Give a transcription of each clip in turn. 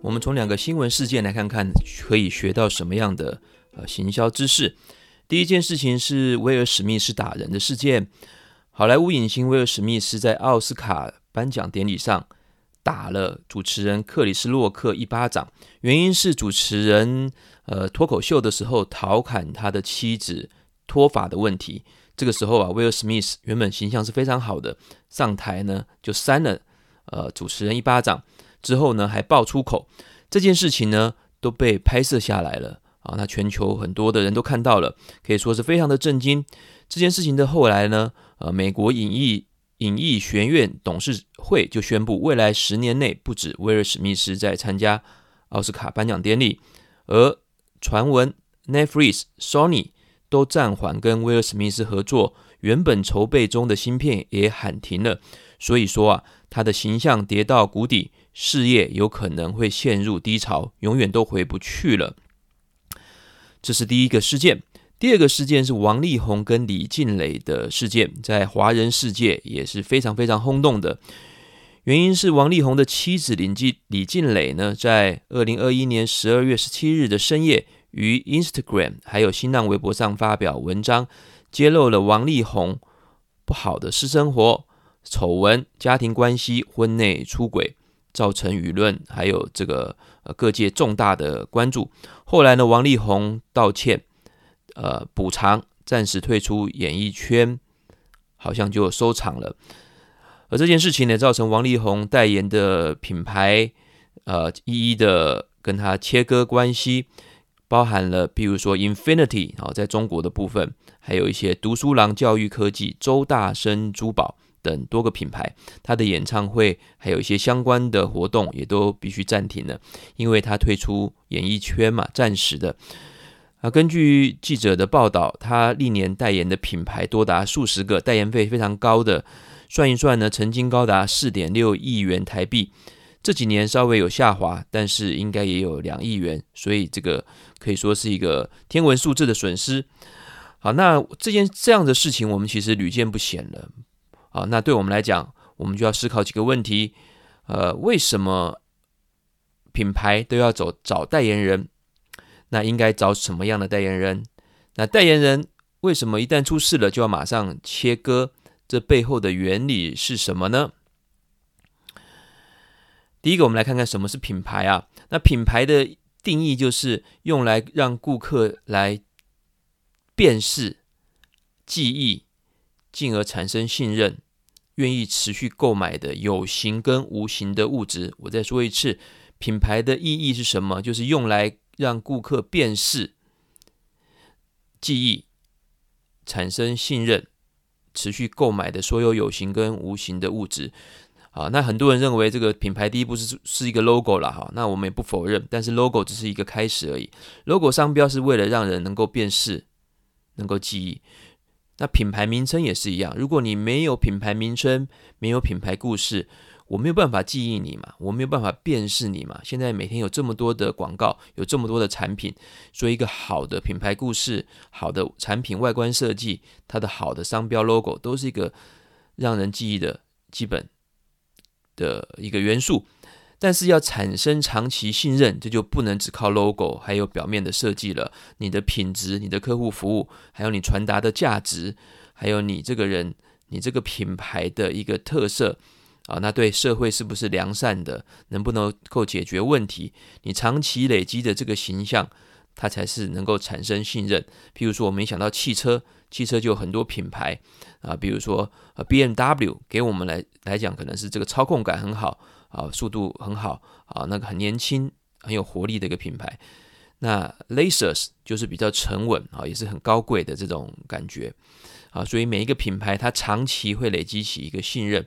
我们从两个新闻事件来看看，可以学到什么样的呃行销知识。第一件事情是威尔史密斯打人的事件。好莱坞影星威尔史密斯在奥斯卡颁奖典礼上打了主持人克里斯洛克一巴掌，原因是主持人呃脱口秀的时候调侃他的妻子脱发的问题。这个时候啊，威尔史密斯原本形象是非常好的，上台呢就扇了呃主持人一巴掌。之后呢，还爆粗口，这件事情呢都被拍摄下来了啊。那全球很多的人都看到了，可以说是非常的震惊。这件事情的后来呢，呃，美国影艺影艺学院董事会就宣布，未来十年内不止威尔史密斯在参加奥斯卡颁奖典礼，而传闻 Netflix、Sony 都暂缓跟威尔史密斯合作，原本筹备中的新片也喊停了。所以说啊，他的形象跌到谷底。事业有可能会陷入低潮，永远都回不去了。这是第一个事件。第二个事件是王力宏跟李静蕾的事件，在华人世界也是非常非常轰动的。原因是王力宏的妻子李静李静蕾呢，在二零二一年十二月十七日的深夜，于 Instagram 还有新浪微博上发表文章，揭露了王力宏不好的私生活、丑闻、家庭关系、婚内出轨。造成舆论还有这个呃各界重大的关注。后来呢，王力宏道歉，呃补偿，暂时退出演艺圈，好像就收场了。而这件事情呢，造成王力宏代言的品牌，呃一一的跟他切割关系，包含了比如说 Infinity 啊，在中国的部分，还有一些读书郎教育科技、周大生珠宝。等多个品牌，他的演唱会还有一些相关的活动也都必须暂停了，因为他退出演艺圈嘛，暂时的。啊，根据记者的报道，他历年代言的品牌多达数十个，代言费非常高的，算一算呢，曾经高达四点六亿元台币。这几年稍微有下滑，但是应该也有两亿元，所以这个可以说是一个天文数字的损失。好，那这件这样的事情，我们其实屡见不鲜了。啊，那对我们来讲，我们就要思考几个问题。呃，为什么品牌都要走找代言人？那应该找什么样的代言人？那代言人为什么一旦出事了就要马上切割？这背后的原理是什么呢？第一个，我们来看看什么是品牌啊？那品牌的定义就是用来让顾客来辨识、记忆。进而产生信任，愿意持续购买的有形跟无形的物质。我再说一次，品牌的意义是什么？就是用来让顾客辨识、记忆、产生信任、持续购买的所有有形跟无形的物质。啊，那很多人认为这个品牌第一步是是一个 logo 了哈，那我们也不否认，但是 logo 只是一个开始而已。logo 商标是为了让人能够辨识、能够记忆。那品牌名称也是一样，如果你没有品牌名称，没有品牌故事，我没有办法记忆你嘛，我没有办法辨识你嘛。现在每天有这么多的广告，有这么多的产品，所以一个好的品牌故事、好的产品外观设计、它的好的商标 logo，都是一个让人记忆的基本的一个元素。但是要产生长期信任，这就不能只靠 logo，还有表面的设计了。你的品质、你的客户服务，还有你传达的价值，还有你这个人、你这个品牌的一个特色啊，那对社会是不是良善的？能不能够解决问题？你长期累积的这个形象，它才是能够产生信任。譬如说，我们想到汽车，汽车就有很多品牌啊，比如说呃 BMW，给我们来来讲，可能是这个操控感很好。啊，速度很好啊，那个很年轻、很有活力的一个品牌。那 Lasers 就是比较沉稳啊，也是很高贵的这种感觉啊。所以每一个品牌它长期会累积起一个信任。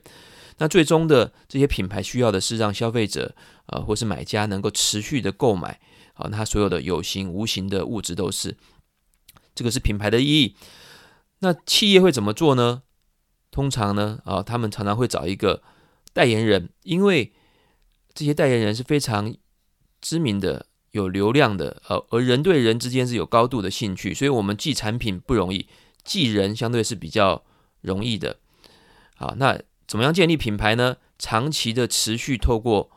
那最终的这些品牌需要的是让消费者啊，或是买家能够持续的购买啊。它所有的有形、无形的物质都是，这个是品牌的意义。那企业会怎么做呢？通常呢啊，他们常常会找一个。代言人，因为这些代言人是非常知名的、有流量的，呃，而人对人之间是有高度的兴趣，所以我们记产品不容易，记人相对是比较容易的。好，那怎么样建立品牌呢？长期的持续透过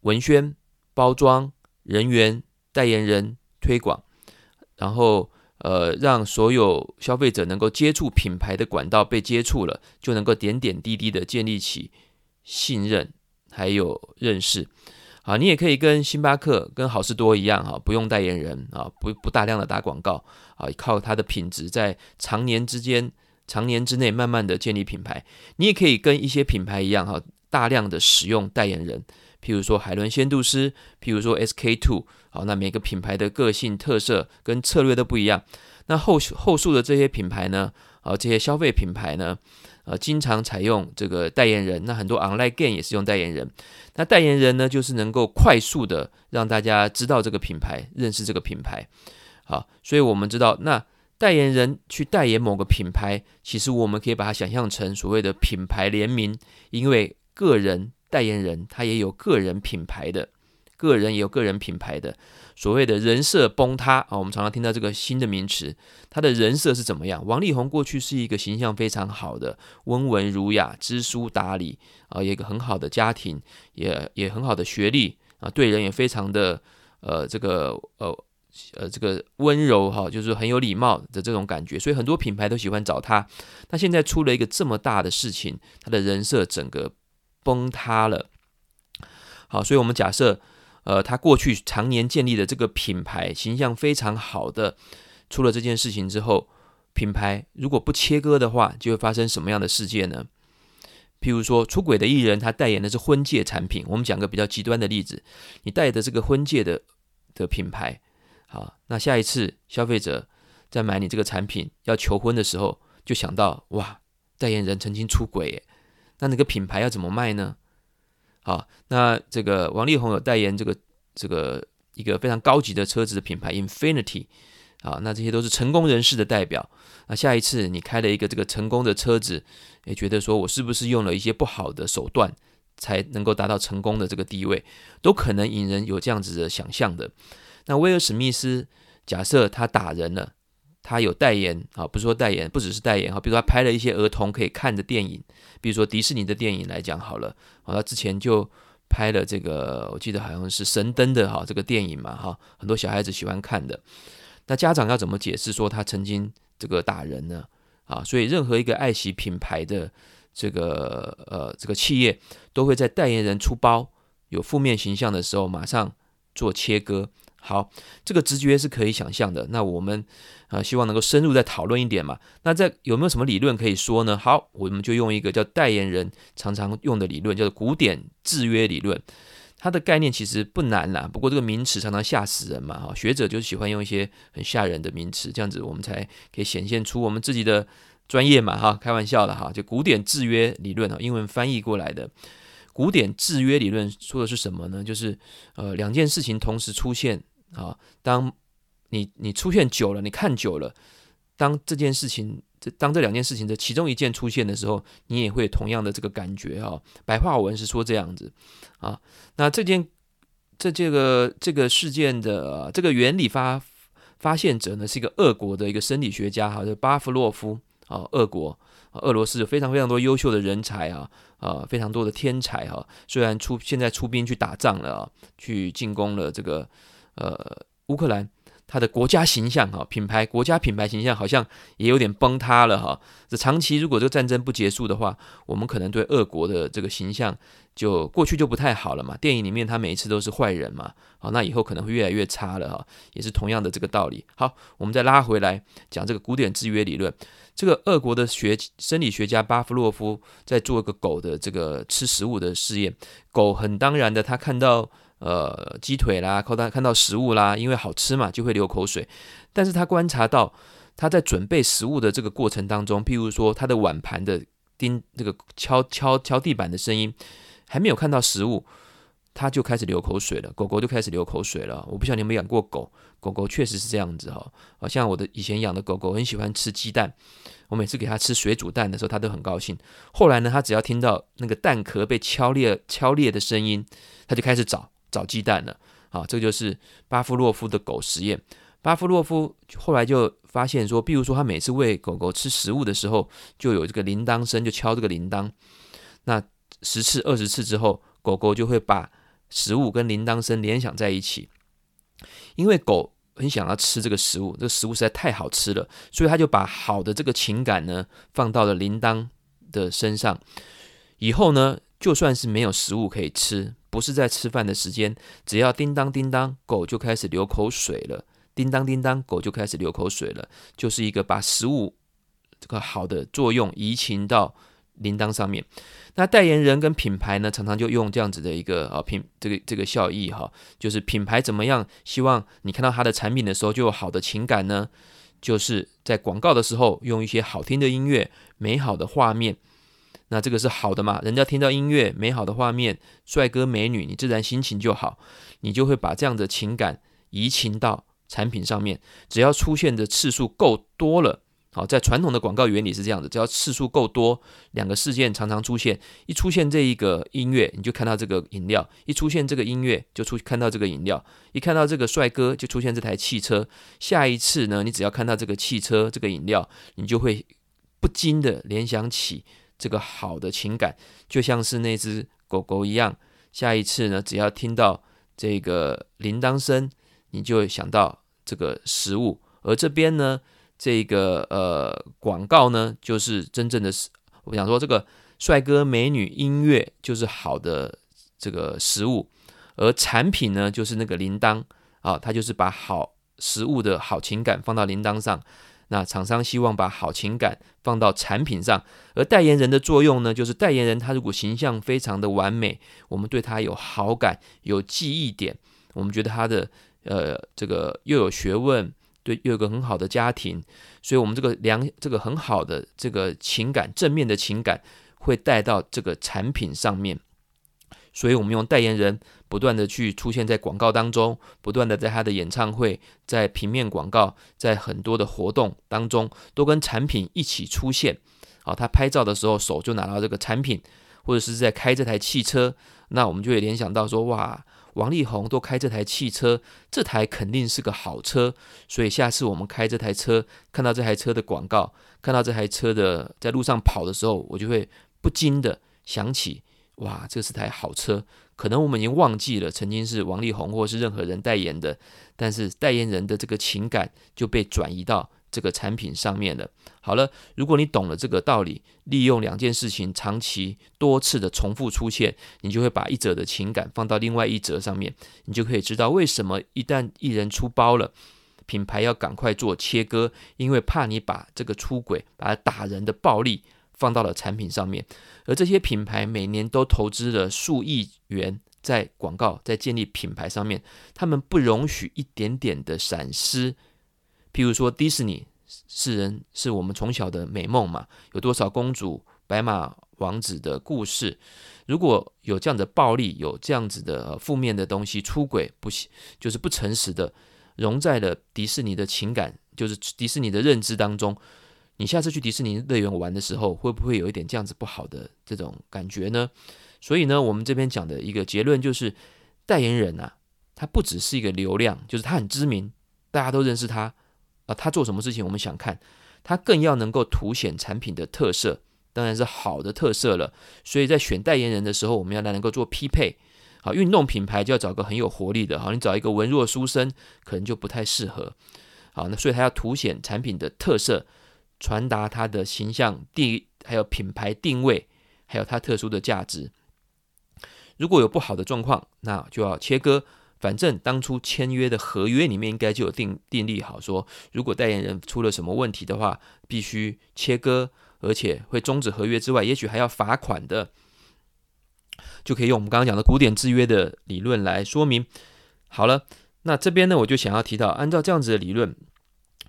文宣、包装、人员、代言人、推广，然后呃，让所有消费者能够接触品牌的管道被接触了，就能够点点滴滴的建立起信任还有认识。啊，你也可以跟星巴克、跟好事多一样哈，不用代言人啊，不不大量的打广告啊，靠它的品质在常年之间、常年之内慢慢的建立品牌。你也可以跟一些品牌一样哈，大量的使用代言人，譬如说海伦仙度丝，譬如说 SK two，好，那每个品牌的个性特色跟策略都不一样。那后后述的这些品牌呢，啊，这些消费品牌呢，呃，经常采用这个代言人，那很多 online game 也是用代言人。那代言人呢，就是能够快速的让大家知道这个品牌，认识这个品牌。好，所以我们知道，那代言人去代言某个品牌，其实我们可以把它想象成所谓的品牌联名，因为个人代言人他也有个人品牌的，个人也有个人品牌的。所谓的人设崩塌啊，我们常常听到这个新的名词，他的人设是怎么样？王力宏过去是一个形象非常好的、温文儒雅、知书达理啊，有一个很好的家庭，也也很好的学历啊，对人也非常的呃这个呃呃这个温柔哈，就是很有礼貌的这种感觉，所以很多品牌都喜欢找他。那现在出了一个这么大的事情，他的人设整个崩塌了。好，所以我们假设。呃，他过去常年建立的这个品牌形象非常好的，出了这件事情之后，品牌如果不切割的话，就会发生什么样的事件呢？譬如说，出轨的艺人他代言的是婚戒产品，我们讲个比较极端的例子，你带的这个婚戒的的品牌，好，那下一次消费者在买你这个产品要求婚的时候，就想到哇，代言人曾经出轨，那那个品牌要怎么卖呢？好，那这个王力宏有代言这个这个一个非常高级的车子的品牌 Infinity，啊，那这些都是成功人士的代表。那下一次你开了一个这个成功的车子，也觉得说我是不是用了一些不好的手段才能够达到成功的这个地位，都可能引人有这样子的想象的。那威尔史密斯假设他打人了。他有代言啊，不是说代言，不只是代言哈，比如说他拍了一些儿童可以看的电影，比如说迪士尼的电影来讲好了，啊，他之前就拍了这个，我记得好像是神灯的哈这个电影嘛哈，很多小孩子喜欢看的。那家长要怎么解释说他曾经这个打人呢？啊，所以任何一个爱惜品牌的这个呃这个企业，都会在代言人出包有负面形象的时候，马上做切割。好，这个直觉是可以想象的。那我们啊、希望能够深入再讨论一点嘛。那在有没有什么理论可以说呢？好，我们就用一个叫代言人常常用的理论，叫做古典制约理论。它的概念其实不难啦，不过这个名词常常吓死人嘛。哈，学者就喜欢用一些很吓人的名词，这样子我们才可以显现出我们自己的专业嘛。哈，开玩笑的哈，就古典制约理论啊，英文翻译过来的。古典制约理论说的是什么呢？就是呃，两件事情同时出现。啊，当你你出现久了，你看久了，当这件事情，这当这两件事情的其中一件出现的时候，你也会同样的这个感觉哈。白话文是说这样子啊。那这件这这个这个事件的这个原理发发现者呢，是一个俄国的一个生理学家哈，叫巴夫洛夫啊。俄国俄罗斯有非常非常多优秀的人才啊啊，非常多的天才哈。虽然出现在出兵去打仗了啊，去进攻了这个。呃，乌克兰它的国家形象哈，品牌国家品牌形象好像也有点崩塌了哈。这长期如果这个战争不结束的话，我们可能对俄国的这个形象就过去就不太好了嘛。电影里面他每一次都是坏人嘛，好，那以后可能会越来越差了哈，也是同样的这个道理。好，我们再拉回来讲这个古典制约理论。这个俄国的学生理学家巴夫洛夫在做一个狗的这个吃食物的试验，狗很当然的他看到。呃，鸡腿啦，看到看到食物啦，因为好吃嘛，就会流口水。但是他观察到，他在准备食物的这个过程当中，譬如说他的碗盘的叮这个敲敲敲地板的声音，还没有看到食物，他就开始流口水了。狗狗就开始流口水了。我不晓得你有没有养过狗，狗狗确实是这样子哈。好像我的以前养的狗狗很喜欢吃鸡蛋，我每次给它吃水煮蛋的时候，它都很高兴。后来呢，它只要听到那个蛋壳被敲裂敲裂的声音，它就开始找。找鸡蛋了，好，这就是巴夫洛夫的狗实验。巴夫洛夫后来就发现说，比如说他每次喂狗狗吃食物的时候，就有这个铃铛声，就敲这个铃铛。那十次、二十次之后，狗狗就会把食物跟铃铛声联想在一起，因为狗很想要吃这个食物，这个食物实在太好吃了，所以他就把好的这个情感呢放到了铃铛的身上。以后呢，就算是没有食物可以吃，不是在吃饭的时间，只要叮当叮当，狗就开始流口水了。叮当叮当，狗就开始流口水了，就是一个把食物这个好的作用移情到铃铛上面。那代言人跟品牌呢，常常就用这样子的一个啊品这个这个效益哈，就是品牌怎么样，希望你看到它的产品的时候就有好的情感呢？就是在广告的时候用一些好听的音乐、美好的画面，那这个是好的嘛？人家听到音乐、美好的画面、帅哥美女，你自然心情就好，你就会把这样的情感移情到产品上面。只要出现的次数够多了。好，在传统的广告原理是这样的，只要次数够多，两个事件常常出现，一出现这一个音乐，你就看到这个饮料；一出现这个音乐，就出看到这个饮料；一看到这个帅哥，就出现这台汽车。下一次呢，你只要看到这个汽车、这个饮料，你就会不禁的联想起这个好的情感，就像是那只狗狗一样。下一次呢，只要听到这个铃铛声，你就会想到这个食物，而这边呢。这个呃广告呢，就是真正的，我想说这个帅哥美女音乐就是好的这个食物，而产品呢就是那个铃铛啊，它就是把好食物的好情感放到铃铛上。那厂商希望把好情感放到产品上，而代言人的作用呢，就是代言人他如果形象非常的完美，我们对他有好感、有记忆点，我们觉得他的呃这个又有学问。对，又有个很好的家庭，所以我们这个良，这个很好的这个情感，正面的情感会带到这个产品上面。所以我们用代言人不断的去出现在广告当中，不断的在他的演唱会、在平面广告、在很多的活动当中，都跟产品一起出现。好，他拍照的时候手就拿到这个产品，或者是在开这台汽车，那我们就会联想到说，哇。王力宏都开这台汽车，这台肯定是个好车，所以下次我们开这台车，看到这台车的广告，看到这台车的在路上跑的时候，我就会不禁的想起，哇，这是台好车。可能我们已经忘记了曾经是王力宏或是任何人代言的，但是代言人的这个情感就被转移到。这个产品上面了。好了，如果你懂了这个道理，利用两件事情长期多次的重复出现，你就会把一者的情感放到另外一则上面，你就可以知道为什么一旦艺人出包了，品牌要赶快做切割，因为怕你把这个出轨、把它打人的暴力放到了产品上面，而这些品牌每年都投资了数亿元在广告，在建立品牌上面，他们不容许一点点的闪失。譬如说，迪士尼是人是我们从小的美梦嘛，有多少公主、白马王子的故事？如果有这样的暴力，有这样子的负面的东西，出轨不行就是不诚实的，融在了迪士尼的情感，就是迪士尼的认知当中。你下次去迪士尼乐园玩的时候，会不会有一点这样子不好的这种感觉呢？所以呢，我们这边讲的一个结论就是，代言人啊，他不只是一个流量，就是他很知名，大家都认识他。啊，他做什么事情，我们想看，他更要能够凸显产品的特色，当然是好的特色了。所以在选代言人的时候，我们要来能够做匹配。好，运动品牌就要找个很有活力的，好，你找一个文弱书生，可能就不太适合。好，那所以他要凸显产品的特色，传达他的形象定，还有品牌定位，还有它特殊的价值。如果有不好的状况，那就要切割。反正当初签约的合约里面应该就有定订立好，说如果代言人出了什么问题的话，必须切割，而且会终止合约之外，也许还要罚款的，就可以用我们刚刚讲的古典制约的理论来说明。好了，那这边呢，我就想要提到，按照这样子的理论，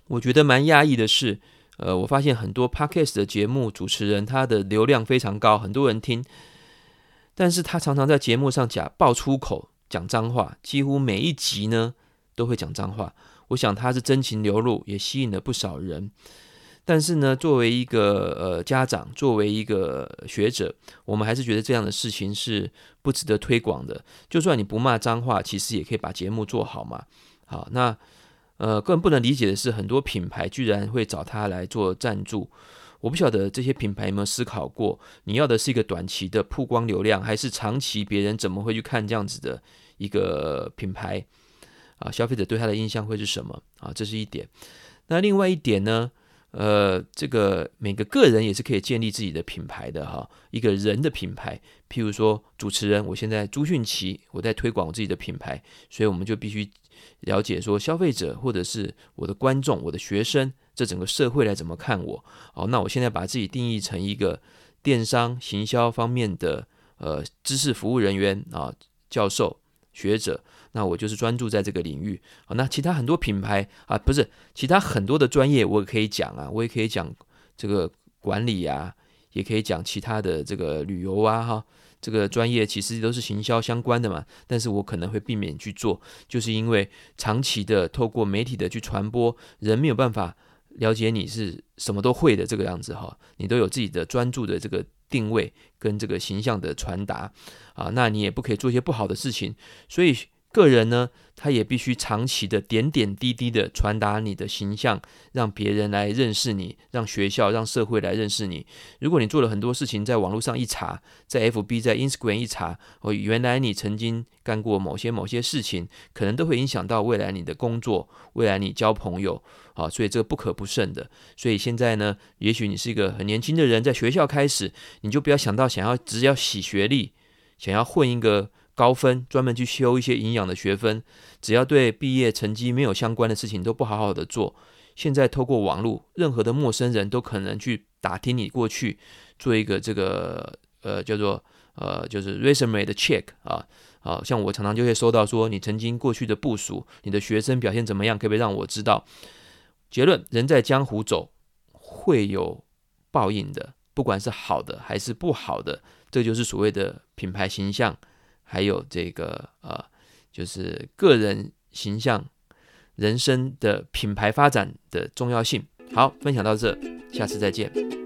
我觉得蛮压抑的是，呃，我发现很多 Podcast 的节目主持人他的流量非常高，很多人听，但是他常常在节目上假爆粗口。讲脏话，几乎每一集呢都会讲脏话。我想他是真情流露，也吸引了不少人。但是呢，作为一个呃家长，作为一个学者，我们还是觉得这样的事情是不值得推广的。就算你不骂脏话，其实也可以把节目做好嘛。好，那呃更不能理解的是，很多品牌居然会找他来做赞助。我不晓得这些品牌有没有思考过，你要的是一个短期的曝光流量，还是长期别人怎么会去看这样子的一个品牌啊？消费者对他的印象会是什么啊？这是一点。那另外一点呢？呃，这个每个个人也是可以建立自己的品牌的哈，一个人的品牌。譬如说主持人，我现在朱迅奇，我在推广我自己的品牌，所以我们就必须了解说消费者或者是我的观众、我的学生，这整个社会来怎么看我。好，那我现在把自己定义成一个电商行销方面的呃知识服务人员啊，教授、学者。那我就是专注在这个领域啊。那其他很多品牌啊，不是其他很多的专业，我也可以讲啊，我也可以讲这个管理啊，也可以讲其他的这个旅游啊，哈，这个专业其实都是行销相关的嘛。但是我可能会避免去做，就是因为长期的透过媒体的去传播，人没有办法了解你是什么都会的这个样子哈。你都有自己的专注的这个定位跟这个形象的传达啊，那你也不可以做一些不好的事情，所以。个人呢，他也必须长期的点点滴滴的传达你的形象，让别人来认识你，让学校、让社会来认识你。如果你做了很多事情，在网络上一查，在 FB、在 Instagram 一查，哦，原来你曾经干过某些某些事情，可能都会影响到未来你的工作，未来你交朋友，啊，所以这个不可不慎的。所以现在呢，也许你是一个很年轻的人，在学校开始，你就不要想到想要只要洗学历，想要混一个。高分专门去修一些营养的学分，只要对毕业成绩没有相关的事情都不好好的做。现在透过网络，任何的陌生人都可能去打听你过去，做一个这个呃叫做呃就是 resume 的 check 啊，啊，像我常常就会收到说你曾经过去的部署，你的学生表现怎么样，可不可以让我知道？结论：人在江湖走，会有报应的，不管是好的还是不好的，这就是所谓的品牌形象。还有这个呃，就是个人形象、人生的品牌发展的重要性。好，分享到这，下次再见。